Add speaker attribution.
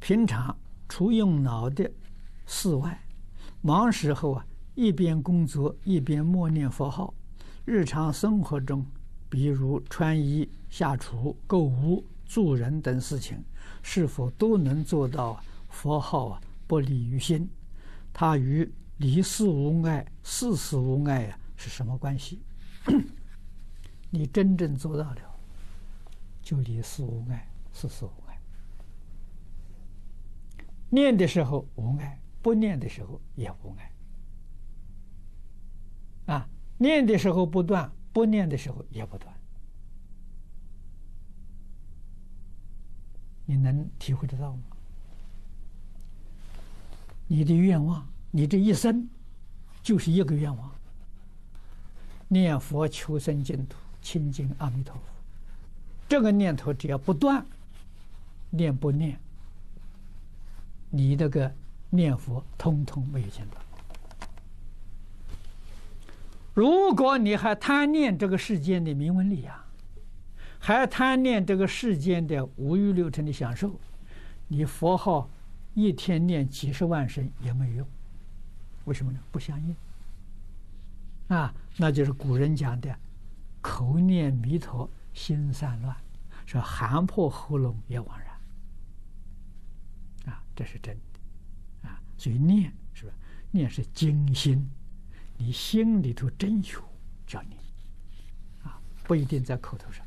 Speaker 1: 平常除用脑的事外，忙时候啊，一边工作一边默念佛号。日常生活中，比如穿衣、下厨、购物、助人等事情，是否都能做到佛号啊不离于心？它与离世无碍、事事无碍啊是什么关系？你真正做到了，就离世无碍、事事无碍。念的时候无碍，不念的时候也无碍。啊，念的时候不断，不念的时候也不断。你能体会得到吗？你的愿望，你这一生就是一个愿望：念佛求生净土，亲近阿弥陀佛。这个念头只要不断，念不念？你那个念佛通通没有见到。如果你还贪念这个世间的名闻利养，还贪念这个世间的五欲六尘的享受，你佛号一天念几十万声也没有用。为什么呢？不相应。啊，那就是古人讲的“口念弥陀心散乱”，说喊破喉咙也枉然。啊这是真的，啊，所以念是吧？念是精心，你心里头真有叫念，啊，不一定在口头上。